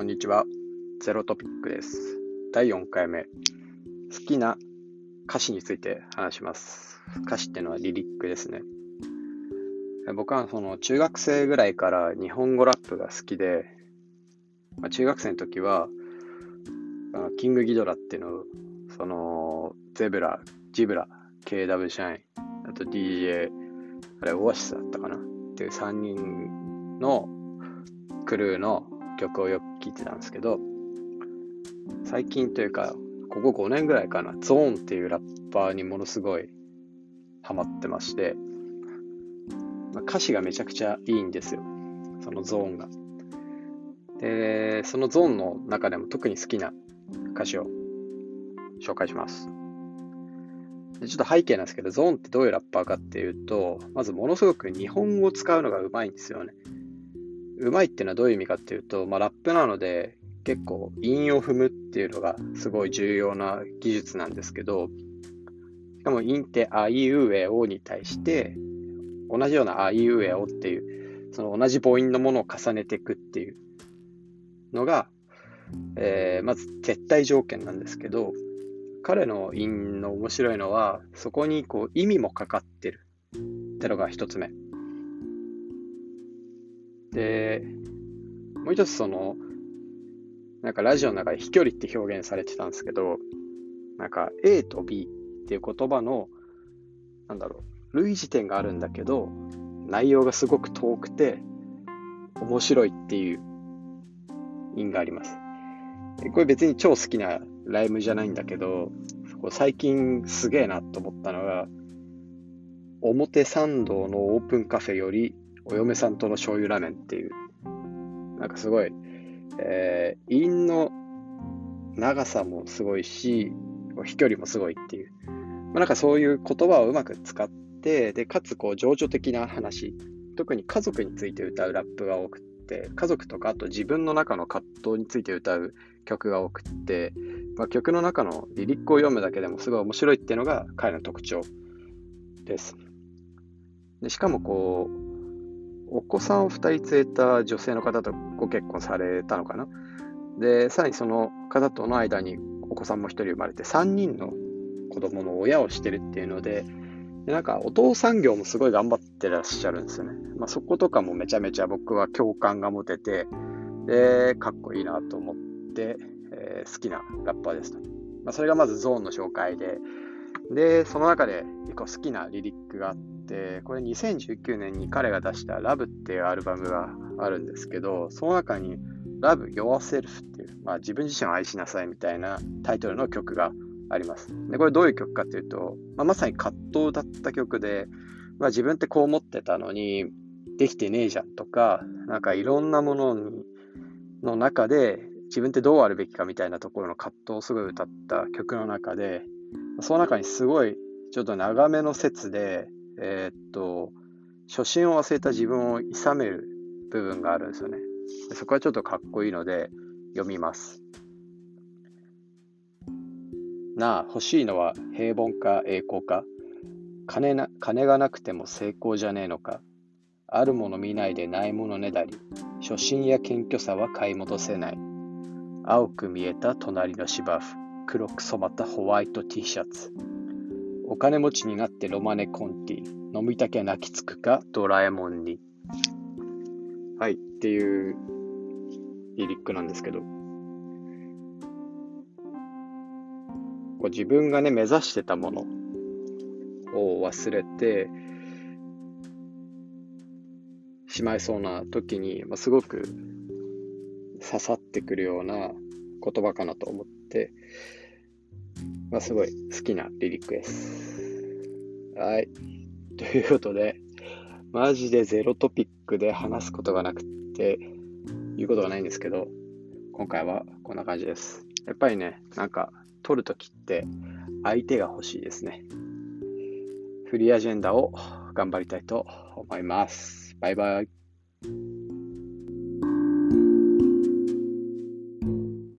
こんにちは。ゼロトピックです。第4回目。好きな歌詞について話します。歌詞ってのはリリックですね。僕はその中学生ぐらいから日本語ラップが好きで、まあ、中学生の時は、あのキングギドラっていうのを、その、ゼブラ、ジブラ、KW シャイン、あと DJ、あれ、オアシスだったかな？っていう3人のクルーの曲をよく聴いてたんですけど、最近というか、ここ5年ぐらいかな、ゾーンっていうラッパーにものすごいハマってまして、まあ、歌詞がめちゃくちゃいいんですよ。そのゾーンが。で、そのゾーンの中でも特に好きな歌詞を紹介します。でちょっと背景なんですけど、ゾーンってどういうラッパーかっていうと、まずものすごく日本語を使うのがうまいんですよね。うまいっていうのはどういう意味かっていうと、まあ、ラップなので結構韻を踏むっていうのがすごい重要な技術なんですけど、しかも韻ってあいうえおに対して同じようなあいうえおっていうその同じ母音のものを重ねていくっていうのが、えー、まず絶対条件なんですけど彼の韻の面白いのはそこにこう意味もかかってるってのが一つ目。で、もう一つその、なんかラジオの中で飛距離って表現されてたんですけど、なんか A と B っていう言葉の、なんだろう、類似点があるんだけど、内容がすごく遠くて、面白いっていう意味があります。これ別に超好きなライムじゃないんだけど、最近すげえなと思ったのが、表参道のオープンカフェよりお嫁さんとの醤油ラーメンっていう、なんかすごい、えー、韻の長さもすごいし、飛距離もすごいっていう、まあ、なんかそういう言葉をうまく使って、で、かつこう情緒的な話、特に家族について歌うラップが多くて、家族とかあと自分の中の葛藤について歌う曲が多くて、まあ、曲の中のリリックを読むだけでもすごい面白いっていうのが彼の特徴です。でしかもこう、お子さんを2人連れた女性の方とご結婚されたのかな？で、さらにその方との間にお子さんも1人生まれて、3人の子供の親をしてるっていうので、でなんかお父さん業もすごい頑張ってらっしゃるんですよね。まあ、そことかもめちゃめちゃ僕は共感が持てて、で、かっこいいなと思って、えー、好きなラッパーですと。まあ、それがまずゾーンの紹介で、で、その中で結構好きなリリックがあって、これ2019年に彼が出した Love っていうアルバムがあるんですけど、その中に Love Yourself っていう、まあ、自分自身を愛しなさいみたいなタイトルの曲があります。で、これどういう曲かっていうと、まあ、まさに葛藤だった曲で、まあ、自分ってこう思ってたのに、できてねえじゃんとか、なんかいろんなものにの中で自分ってどうあるべきかみたいなところの葛藤をすごい歌った曲の中で、その中にすごいちょっと長めの説で、えー、っと、初心を忘れた自分を諌める部分があるんですよね。そこはちょっとかっこいいので読みます。なあ、欲しいのは平凡か栄光か？金な金がなくても成功じゃねえのか？あるもの見ないでないものねだり初心や謙虚さは買い戻せない青く見えた隣の芝生黒く染まったホワイト T シャツ。お金持ちになってロマネコンティ。飲みたきゃ泣きつくか？ドラえもんに。はい、っていうリリックなんですけど。こう自分がね、目指してたものを忘れてしまいそうな時に、まあ、すごく刺さってくるような言葉かなと思って、まあ、すごい好きなリリックです。はい。ということで、マジでゼロトピックで話すことがなくて、言うことがないんですけど、今回はこんな感じです。やっぱりね、なんか、撮るときって相手が欲しいですね。フリーアジェンダを頑張りたいと思います。バイバイ。